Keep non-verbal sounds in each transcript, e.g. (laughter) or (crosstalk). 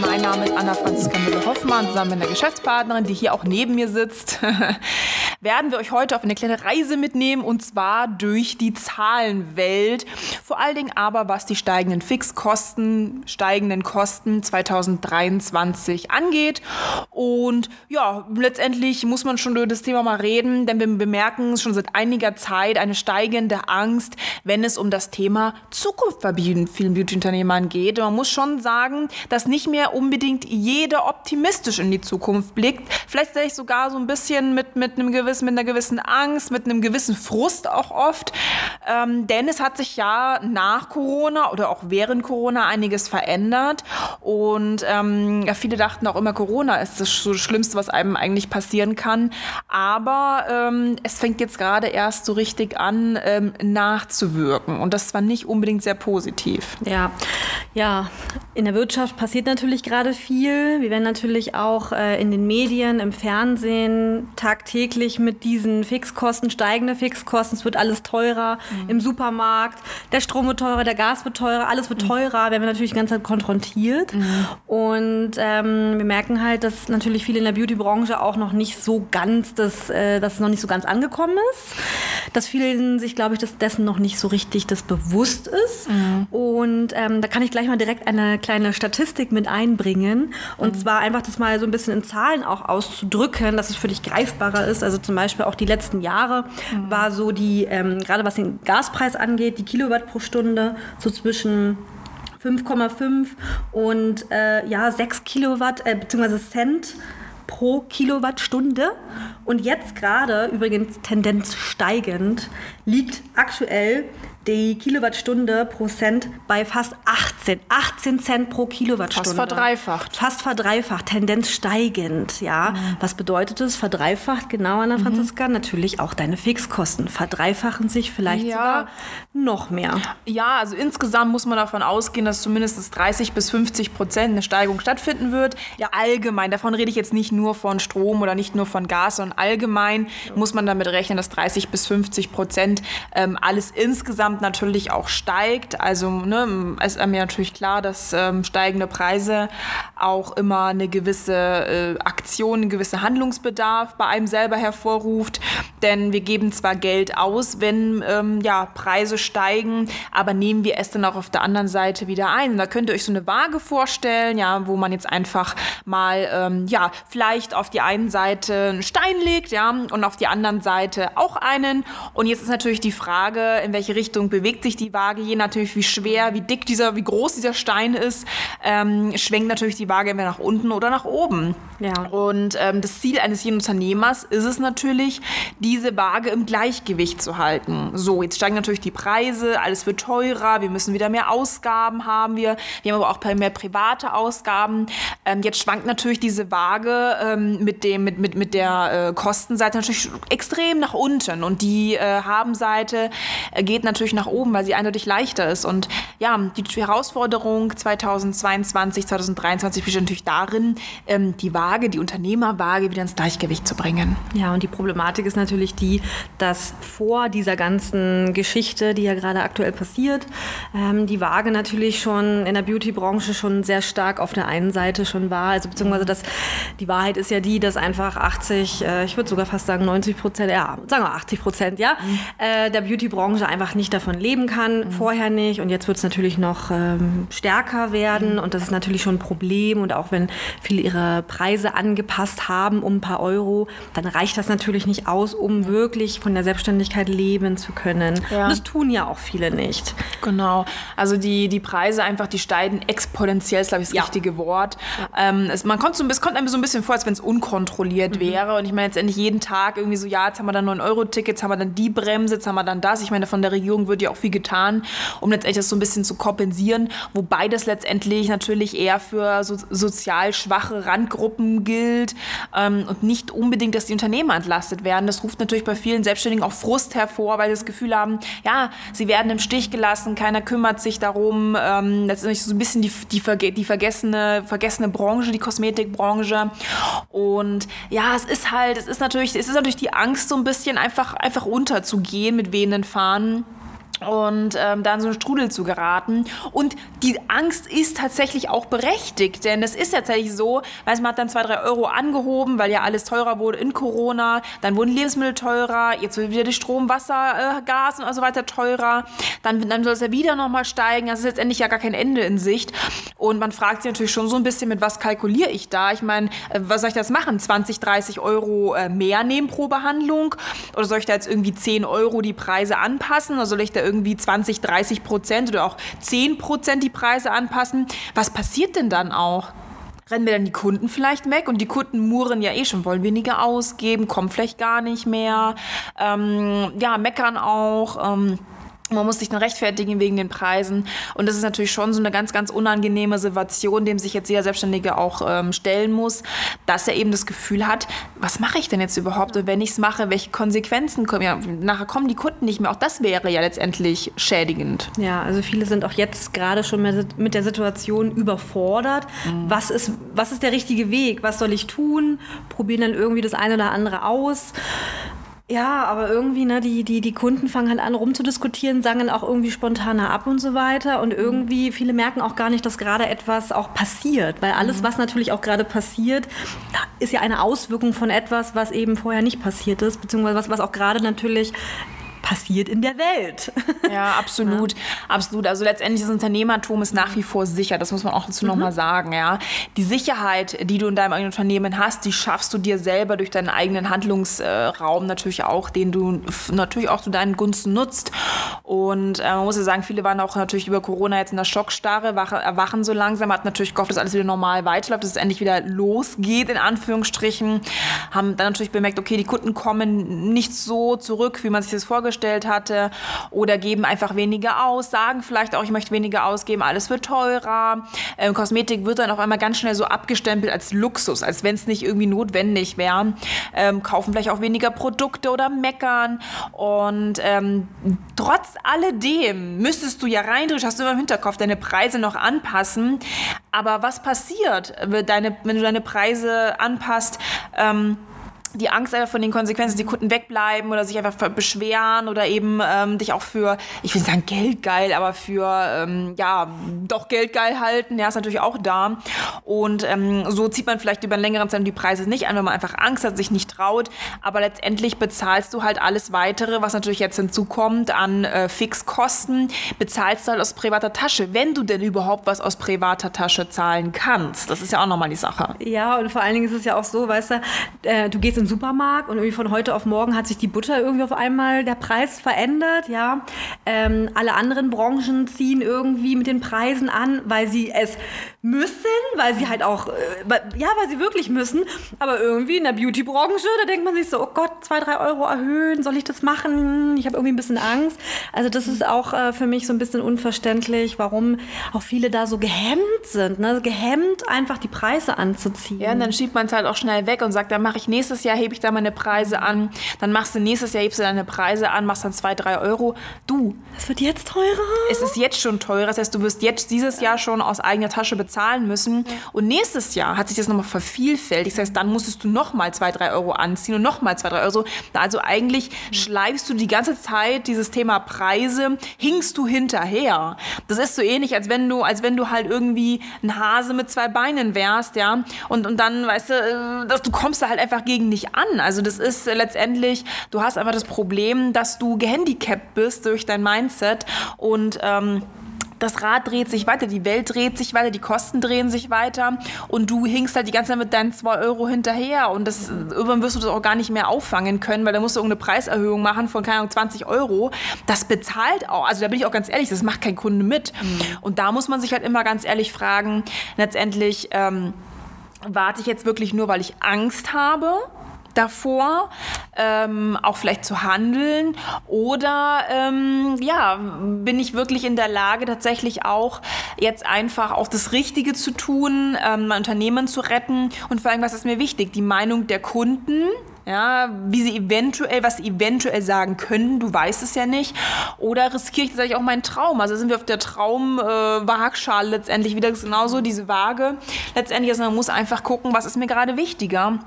Mein Name ist Anna Franziska Müller-Hoffmann, zusammen mit einer Geschäftspartnerin, die hier auch neben mir sitzt. (laughs) werden wir euch heute auf eine kleine Reise mitnehmen und zwar durch die Zahlenwelt. Vor allen Dingen aber, was die steigenden Fixkosten, steigenden Kosten 2023 angeht. Und ja, letztendlich muss man schon über das Thema mal reden, denn wir bemerken schon seit einiger Zeit eine steigende Angst, wenn es um das Thema Zukunft bei vielen Beauty-Unternehmern geht. Und man muss schon sagen, dass nicht mehr unbedingt jeder optimistisch in die Zukunft blickt. Vielleicht sehe ich sogar so ein bisschen mit, mit einem gewissen mit einer gewissen Angst, mit einem gewissen Frust auch oft. Ähm, denn es hat sich ja nach Corona oder auch während Corona einiges verändert. Und ähm, ja, viele dachten auch immer, Corona ist das Schlimmste, was einem eigentlich passieren kann. Aber ähm, es fängt jetzt gerade erst so richtig an, ähm, nachzuwirken. Und das war nicht unbedingt sehr positiv. Ja, ja, in der Wirtschaft passiert natürlich gerade viel. Wir werden natürlich auch äh, in den Medien, im Fernsehen tagtäglich mit diesen Fixkosten, steigende Fixkosten, es wird alles teurer mhm. im Supermarkt, der Strom wird teurer, der Gas wird teurer, alles wird teurer, werden wir natürlich die ganze Zeit konfrontiert. Mhm. Und ähm, wir merken halt, dass natürlich viele in der Beauty-Branche auch noch nicht so ganz, das, äh, dass es noch nicht so ganz angekommen ist. Dass vielen sich, glaube ich, dass dessen noch nicht so richtig das bewusst ist. Mhm. Und ähm, da kann ich gleich mal direkt eine kleine Statistik mit einbringen. Und mhm. zwar einfach das mal so ein bisschen in Zahlen auch auszudrücken, dass es für dich greifbarer ist. Also zum Beispiel auch die letzten Jahre mhm. war so die, ähm, gerade was den Gaspreis angeht, die Kilowatt pro Stunde so zwischen 5,5 und äh, ja 6 Kilowatt äh, bzw. Cent pro Kilowattstunde. Und jetzt gerade, übrigens Tendenz steigend, liegt aktuell die Kilowattstunde pro Cent bei fast 18. 18 Cent pro Kilowattstunde. Fast verdreifacht. Fast verdreifacht, Tendenz steigend, ja. Mhm. Was bedeutet es? Verdreifacht, genau, Anna mhm. Franziska? Mhm. Natürlich auch deine Fixkosten verdreifachen sich vielleicht ja. sogar noch mehr. Ja, also insgesamt muss man davon ausgehen, dass zumindest 30 bis 50 Prozent eine Steigerung stattfinden wird. Ja, allgemein. Davon rede ich jetzt nicht nur von Strom oder nicht nur von Gas, sondern allgemein ja. muss man damit rechnen, dass 30 bis 50 Prozent ähm, alles insgesamt insgesamt natürlich auch steigt. Also ne, ist mir natürlich klar, dass ähm, steigende Preise auch immer eine gewisse äh, Aktion, einen gewissen Handlungsbedarf bei einem selber hervorruft. Denn wir geben zwar Geld aus, wenn ähm, ja, Preise steigen, aber nehmen wir es dann auch auf der anderen Seite wieder ein. Da könnt ihr euch so eine Waage vorstellen, ja, wo man jetzt einfach mal ähm, ja, vielleicht auf die einen Seite einen Stein legt, ja, und auf die anderen Seite auch einen. Und jetzt ist natürlich die Frage, in welche Richtung bewegt sich die Waage, je natürlich wie schwer, wie dick dieser, wie groß dieser Stein ist, ähm, schwenkt natürlich die Waage entweder nach unten oder nach oben. Ja. Und ähm, das Ziel eines jeden Unternehmers ist es natürlich, diese Waage im Gleichgewicht zu halten. So, jetzt steigen natürlich die Preise, alles wird teurer, wir müssen wieder mehr Ausgaben haben wir, wir haben aber auch mehr private Ausgaben. Ähm, jetzt schwankt natürlich diese Waage ähm, mit, dem, mit, mit, mit der äh, Kostenseite natürlich extrem nach unten und die äh, Habenseite äh, geht natürlich nach oben, weil sie eindeutig leichter ist. Und ja, die Herausforderung 2022, 2023 besteht natürlich darin, ähm, die Waage, die Unternehmerwaage wieder ins Gleichgewicht zu bringen. Ja, und die Problematik ist natürlich die, dass vor dieser ganzen Geschichte, die ja gerade aktuell passiert, ähm, die Waage natürlich schon in der Beauty-Branche schon sehr stark auf der einen Seite schon war. Also beziehungsweise das, die Wahrheit ist ja die, dass einfach 80, äh, ich würde sogar fast sagen 90 Prozent, ja, sagen wir 80 Prozent, ja, mhm. äh, der Beauty-Branche einfach nicht davon leben kann, mhm. vorher nicht. Und jetzt wird es natürlich noch ähm, stärker werden. Mhm. Und das ist natürlich schon ein Problem. Und auch wenn viele ihre Preise angepasst haben um ein paar Euro, dann reicht das natürlich nicht aus, um wirklich von der Selbstständigkeit leben zu können. Ja. Und das tun ja auch viele nicht. Genau. Also die, die Preise einfach, die steigen exponentiell, ist glaube ich das ja. richtige Wort. Ja. Ähm, es, man kommt so, es kommt einem so ein bisschen vor, als wenn es unkontrolliert mhm. wäre. Und ich meine jetzt endlich jeden Tag irgendwie so, ja, jetzt haben wir dann 9-Euro-Tickets, haben wir dann die Bremse, jetzt haben wir dann das. Ich meine, von der Regierung wird ja auch viel getan, um letztendlich das so ein bisschen zu kompensieren, wobei das letztendlich natürlich eher für so, sozial schwache Randgruppen gilt ähm, und nicht unbedingt, dass die Unternehmer entlastet werden. Das ruft natürlich bei vielen Selbstständigen auch Frust hervor, weil sie das Gefühl haben, ja, sie werden im Stich gelassen, keiner kümmert sich darum. Ähm, letztendlich so ein bisschen die, die, die vergessene, vergessene Branche, die Kosmetikbranche. Und ja, es ist halt, es ist natürlich, es ist natürlich die Angst, so ein bisschen einfach, einfach unterzugehen mit wehenden Fahnen und ähm, da in so einen Strudel zu geraten. Und die Angst ist tatsächlich auch berechtigt, denn es ist tatsächlich so, weiß man hat dann zwei, drei Euro angehoben, weil ja alles teurer wurde in Corona, dann wurden Lebensmittel teurer, jetzt wird wieder die Strom, Wasser, äh, Gas und so weiter teurer, dann, dann soll es ja wieder nochmal steigen, das ist letztendlich ja gar kein Ende in Sicht. Und man fragt sich natürlich schon so ein bisschen, mit was kalkuliere ich da? Ich meine, äh, was soll ich das machen? 20, 30 Euro äh, mehr nehmen pro Behandlung? Oder soll ich da jetzt irgendwie 10 Euro die Preise anpassen? Oder soll ich da irgendwie 20, 30 Prozent oder auch 10 Prozent die Preise anpassen. Was passiert denn dann auch? Rennen wir dann die Kunden vielleicht weg und die Kunden murren ja eh schon, wollen weniger ausgeben, kommen vielleicht gar nicht mehr, ähm, ja, meckern auch. Ähm, man muss sich dann rechtfertigen wegen den Preisen. Und das ist natürlich schon so eine ganz, ganz unangenehme Situation, dem sich jetzt jeder Selbstständige auch ähm, stellen muss, dass er eben das Gefühl hat, was mache ich denn jetzt überhaupt? Und wenn ich es mache, welche Konsequenzen kommen? Ja, nachher kommen die Kunden nicht mehr. Auch das wäre ja letztendlich schädigend. Ja, also viele sind auch jetzt gerade schon mit der Situation überfordert. Mhm. Was, ist, was ist der richtige Weg? Was soll ich tun? Probieren dann irgendwie das eine oder andere aus. Ja, aber irgendwie, ne, die, die, die Kunden fangen halt an rumzudiskutieren, sagen dann auch irgendwie spontaner ab und so weiter. Und irgendwie, viele merken auch gar nicht, dass gerade etwas auch passiert. Weil alles, mhm. was natürlich auch gerade passiert, ist ja eine Auswirkung von etwas, was eben vorher nicht passiert ist, beziehungsweise was, was auch gerade natürlich passiert in der Welt. (laughs) Ja, absolut. Ja. Absolut. Also letztendlich das Unternehmertum ist nach wie vor sicher. Das muss man auch dazu mhm. nochmal sagen. Ja. Die Sicherheit, die du in deinem eigenen Unternehmen hast, die schaffst du dir selber durch deinen eigenen Handlungsraum natürlich auch, den du natürlich auch zu deinen Gunsten nutzt. Und äh, man muss ja sagen, viele waren auch natürlich über Corona jetzt in der Schockstarre, erwachen so langsam, hat natürlich gehofft, dass alles wieder normal weiterläuft, dass es endlich wieder losgeht, in Anführungsstrichen. Haben dann natürlich bemerkt, okay, die Kunden kommen nicht so zurück, wie man sich das vorgestellt vorgestellt hatte oder geben einfach weniger aus, sagen vielleicht auch, ich möchte weniger ausgeben, alles wird teurer. Ähm, Kosmetik wird dann auf einmal ganz schnell so abgestempelt als Luxus, als wenn es nicht irgendwie notwendig wäre. Ähm, kaufen vielleicht auch weniger Produkte oder meckern und ähm, trotz alledem müsstest du ja reindrücken, hast du immer im Hinterkopf, deine Preise noch anpassen. Aber was passiert, wenn du deine Preise anpasst? Ähm, die Angst einfach von den Konsequenzen, die Kunden wegbleiben oder sich einfach beschweren oder eben ähm, dich auch für, ich will nicht sagen geldgeil, aber für, ähm, ja, doch geldgeil halten, ja, ist natürlich auch da. Und ähm, so zieht man vielleicht über einen längeren Zeit die Preise nicht an, wenn man einfach Angst hat, sich nicht traut. Aber letztendlich bezahlst du halt alles Weitere, was natürlich jetzt hinzukommt an äh, Fixkosten, bezahlst du halt aus privater Tasche, wenn du denn überhaupt was aus privater Tasche zahlen kannst. Das ist ja auch nochmal die Sache. Ja, und vor allen Dingen ist es ja auch so, weißt du, äh, du gehst in den Supermarkt und irgendwie von heute auf morgen hat sich die Butter irgendwie auf einmal der Preis verändert, ja. Ähm, alle anderen Branchen ziehen irgendwie mit den Preisen an, weil sie es müssen, weil sie halt auch, äh, ja, weil sie wirklich müssen. Aber irgendwie in der Beauty-Branche, da denkt man sich so, oh Gott, zwei, drei Euro erhöhen, soll ich das machen? Ich habe irgendwie ein bisschen Angst. Also das ist auch äh, für mich so ein bisschen unverständlich, warum auch viele da so gehemmt sind, ne? gehemmt einfach die Preise anzuziehen. Ja, und dann schiebt man es halt auch schnell weg und sagt, dann mache ich nächstes Jahr, hebe ich da meine Preise an. Dann machst du nächstes Jahr, hebst du deine Preise an, machst dann zwei, drei Euro. Du. Es wird jetzt teurer. Es ist jetzt schon teurer. Das heißt, du wirst jetzt dieses Jahr schon aus eigener Tasche bezahlen müssen. Und nächstes Jahr hat sich das nochmal vervielfältigt. Das heißt, dann musstest du nochmal zwei, drei Euro anziehen und nochmal zwei, drei Euro. Also eigentlich mhm. schleifst du die ganze Zeit dieses Thema Preise, hingst du hinterher. Das ist so ähnlich, als wenn du, als wenn du halt irgendwie ein Hase mit zwei Beinen wärst, ja. Und, und dann, weißt du, äh, dass du kommst da halt einfach gegen dich an. Also das ist letztendlich, du hast einfach das Problem, dass du gehandicapt bist durch dein Mindset und ähm, das Rad dreht sich weiter, die Welt dreht sich weiter, die Kosten drehen sich weiter und du hinkst halt die ganze Zeit mit deinen 2 Euro hinterher und das, irgendwann wirst du das auch gar nicht mehr auffangen können, weil da musst du irgendeine Preiserhöhung machen von, keine Ahnung, 20 Euro. Das bezahlt auch, also da bin ich auch ganz ehrlich, das macht kein Kunde mit. Mhm. Und da muss man sich halt immer ganz ehrlich fragen, letztendlich, ähm, warte ich jetzt wirklich nur, weil ich Angst habe davor, ähm, auch vielleicht zu handeln? Oder ähm, ja, bin ich wirklich in der Lage, tatsächlich auch jetzt einfach auch das Richtige zu tun, ähm, mein Unternehmen zu retten? Und vor allem, was ist mir wichtig? Die Meinung der Kunden, ja, wie sie eventuell, was sie eventuell sagen können, du weißt es ja nicht. Oder riskiere ich tatsächlich auch meinen Traum? Also sind wir auf der Traumwaagschale äh, letztendlich wieder genauso, diese Waage. Letztendlich, also man muss einfach gucken, was ist mir gerade wichtiger.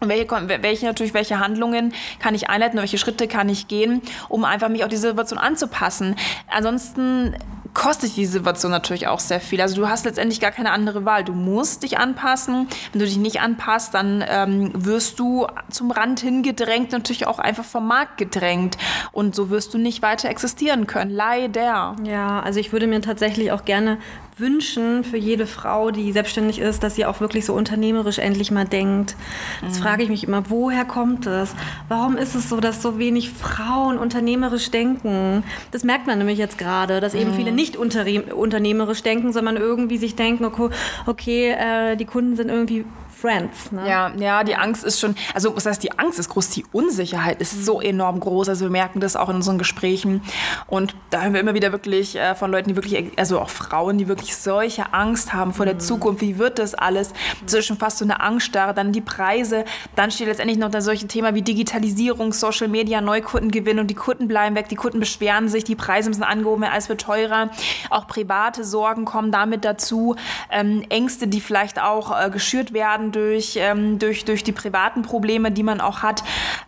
Welche, welche natürlich, welche Handlungen kann ich einleiten, welche Schritte kann ich gehen, um einfach mich auf die Situation anzupassen. Ansonsten kostet die Situation natürlich auch sehr viel. Also du hast letztendlich gar keine andere Wahl. Du musst dich anpassen. Wenn du dich nicht anpasst, dann ähm, wirst du zum Rand hingedrängt, natürlich auch einfach vom Markt gedrängt. Und so wirst du nicht weiter existieren können. Leider. Ja, also ich würde mir tatsächlich auch gerne wünschen für jede Frau, die selbstständig ist, dass sie auch wirklich so unternehmerisch endlich mal denkt. Das mhm. frage ich mich immer, woher kommt das? Warum ist es so, dass so wenig Frauen unternehmerisch denken? Das merkt man nämlich jetzt gerade, dass eben mhm. viele nicht unternehmerisch denken, sondern irgendwie sich denken, okay, okay äh, die Kunden sind irgendwie Friends. Ne? Ja, ja, die Angst ist schon, also was heißt die Angst ist groß, die Unsicherheit ist mhm. so enorm groß. Also wir merken das auch in unseren Gesprächen. Und da haben wir immer wieder wirklich äh, von Leuten, die wirklich, also auch Frauen, die wirklich solche Angst haben vor der mhm. Zukunft. Wie wird das alles? Das ist schon fast so eine Angststarre. Dann die Preise. Dann steht letztendlich noch da solche Themen wie Digitalisierung, Social Media, Neukundengewinn und die Kunden bleiben weg. Die Kunden beschweren sich, die Preise müssen angehoben werden, alles wird teurer. Auch private Sorgen kommen damit dazu. Ähm, Ängste, die vielleicht auch äh, geschürt werden durch, ähm, durch, durch die privaten Probleme, die man auch hat.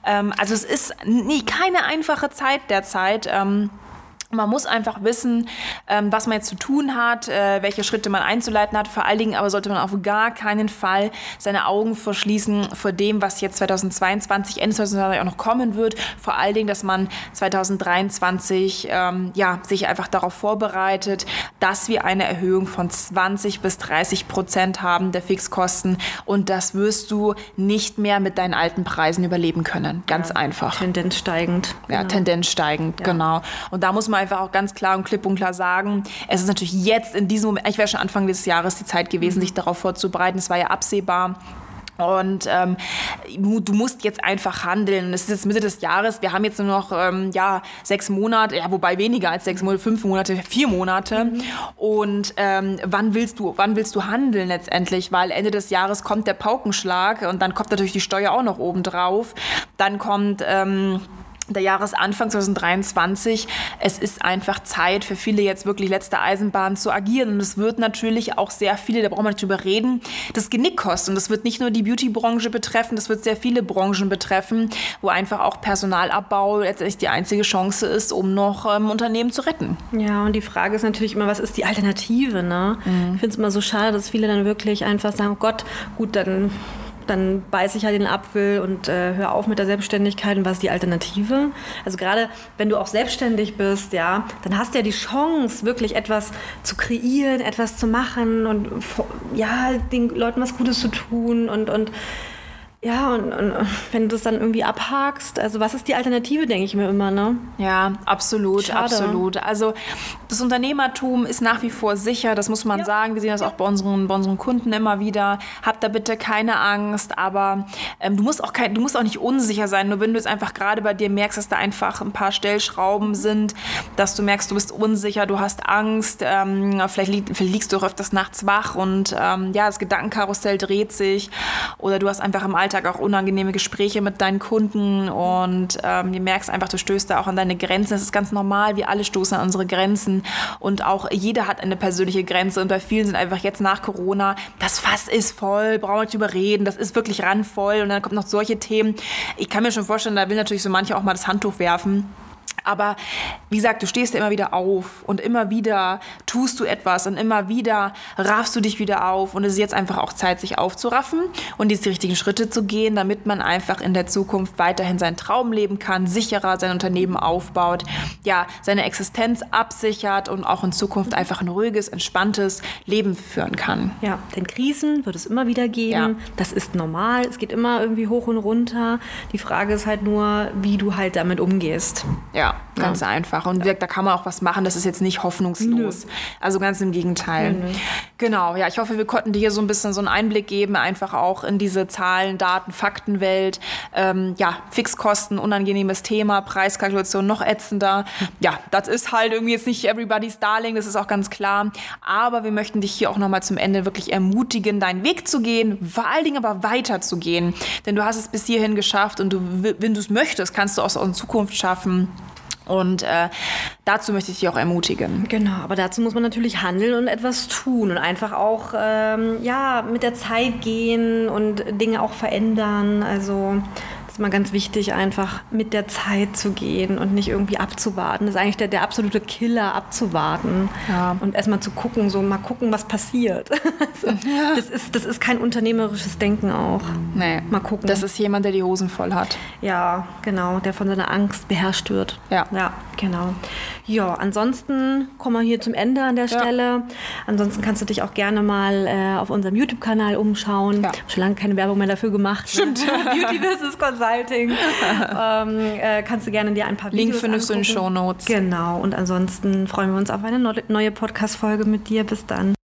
Ähm, also es ist nie keine einfache Zeit derzeit. Ähm, man muss einfach wissen, ähm, was man jetzt zu tun hat, äh, welche Schritte man einzuleiten hat. Vor allen Dingen aber sollte man auf gar keinen Fall seine Augen verschließen vor dem, was jetzt 2022, Ende 2022 auch noch kommen wird. Vor allen Dingen, dass man 2023 ähm, ja, sich einfach darauf vorbereitet, dass wir eine Erhöhung von 20 bis 30 Prozent haben der Fixkosten. Und das wirst du nicht mehr mit deinen alten Preisen überleben können. Ganz ja, einfach. Tendenz steigend. Ja, genau. Tendenz steigend, ja. genau. Und da muss man einfach auch ganz klar und klipp und klar sagen, es ist natürlich jetzt in diesem Moment, ich wäre schon Anfang dieses Jahres die Zeit gewesen, mhm. sich darauf vorzubereiten. Es war ja absehbar. Und ähm, du musst jetzt einfach handeln. Es ist jetzt Mitte des Jahres. Wir haben jetzt nur noch ähm, ja, sechs Monate, ja, wobei weniger als sechs Monate, fünf Monate, vier Monate. Mhm. Und ähm, wann willst du, wann willst du handeln letztendlich? Weil Ende des Jahres kommt der Paukenschlag und dann kommt natürlich die Steuer auch noch oben drauf. Dann kommt ähm, der Jahresanfang 2023. Es ist einfach Zeit für viele jetzt wirklich letzte Eisenbahn zu agieren. Und es wird natürlich auch sehr viele, da brauchen wir nicht drüber reden, das Genick kosten. Und das wird nicht nur die Beauty-Branche betreffen, das wird sehr viele Branchen betreffen, wo einfach auch Personalabbau letztendlich die einzige Chance ist, um noch ähm, Unternehmen zu retten. Ja, und die Frage ist natürlich immer, was ist die Alternative? Ne? Mhm. Ich finde es immer so schade, dass viele dann wirklich einfach sagen, oh Gott, gut, dann dann beiße ich halt den Apfel und äh, höre auf mit der Selbstständigkeit und was ist die Alternative? Also gerade wenn du auch selbstständig bist, ja, dann hast du ja die Chance, wirklich etwas zu kreieren, etwas zu machen und ja, den Leuten was Gutes zu tun und, und ja, und, und, wenn du das dann irgendwie abhakst, also was ist die Alternative, denke ich mir immer, ne? Ja, absolut, Schade. absolut. Also das Unternehmertum ist nach wie vor sicher, das muss man ja. sagen. Wir sehen das auch bei unseren, bei unseren Kunden immer wieder. Hab da bitte keine Angst, aber ähm, du, musst auch kein, du musst auch nicht unsicher sein, nur wenn du jetzt einfach gerade bei dir merkst, dass da einfach ein paar Stellschrauben sind, dass du merkst, du bist unsicher, du hast Angst, ähm, vielleicht, li vielleicht, liegst du auch öfters nachts wach und ähm, ja, das Gedankenkarussell dreht sich oder du hast einfach im Alltag Alltag auch unangenehme Gespräche mit deinen Kunden und ähm, du merkst einfach, du stößt da auch an deine Grenzen. Das ist ganz normal, wir alle stoßen an unsere Grenzen und auch jeder hat eine persönliche Grenze und bei vielen sind einfach jetzt nach Corona, das Fass ist voll, brauchen wir nicht überreden, das ist wirklich randvoll und dann kommen noch solche Themen. Ich kann mir schon vorstellen, da will natürlich so manche auch mal das Handtuch werfen. Aber wie gesagt, du stehst ja immer wieder auf und immer wieder tust du etwas und immer wieder raffst du dich wieder auf. Und es ist jetzt einfach auch Zeit, sich aufzuraffen und die richtigen Schritte zu gehen, damit man einfach in der Zukunft weiterhin seinen Traum leben kann, sicherer sein Unternehmen aufbaut, ja, seine Existenz absichert und auch in Zukunft einfach ein ruhiges, entspanntes Leben führen kann. Ja, denn Krisen wird es immer wieder geben. Ja. Das ist normal. Es geht immer irgendwie hoch und runter. Die Frage ist halt nur, wie du halt damit umgehst. Ja. Ganz ja. einfach. Und ja. da kann man auch was machen. Das ist jetzt nicht hoffnungslos. Nö. Also ganz im Gegenteil. Nö. Genau, ja, ich hoffe, wir konnten dir hier so ein bisschen so einen Einblick geben, einfach auch in diese Zahlen, Daten, Faktenwelt. Ähm, ja, Fixkosten, unangenehmes Thema, Preiskalkulation noch ätzender. Ja, das ist halt irgendwie jetzt nicht everybody's darling, das ist auch ganz klar. Aber wir möchten dich hier auch nochmal zum Ende wirklich ermutigen, deinen Weg zu gehen, vor allen Dingen aber weiterzugehen. Denn du hast es bis hierhin geschafft und du, wenn du es möchtest, kannst du auch in Zukunft schaffen. Und äh, dazu möchte ich dich auch ermutigen. Genau, aber dazu muss man natürlich handeln und etwas tun und einfach auch ähm, ja, mit der Zeit gehen und Dinge auch verändern. Also ist immer ganz wichtig, einfach mit der Zeit zu gehen und nicht irgendwie abzuwarten. Das ist eigentlich der, der absolute Killer, abzuwarten ja. und erstmal zu gucken, so mal gucken, was passiert. (laughs) also, ja. das, ist, das ist kein unternehmerisches Denken auch. Nee. Mal gucken. Das ist jemand, der die Hosen voll hat. Ja, genau, der von seiner Angst beherrscht wird. Ja. Ja, genau. Ja, ansonsten kommen wir hier zum Ende an der Stelle. Ja. Ansonsten kannst du dich auch gerne mal äh, auf unserem YouTube-Kanal umschauen. Ja. Schon lange keine Werbung mehr dafür gemacht. Ne? Stimmt. Ne? (laughs) Beauty Business Consulting. (laughs) ähm, äh, kannst du gerne dir ein paar Videos Link findest du in den Show Notes. Genau. Und ansonsten freuen wir uns auf eine neue Podcast-Folge mit dir. Bis dann.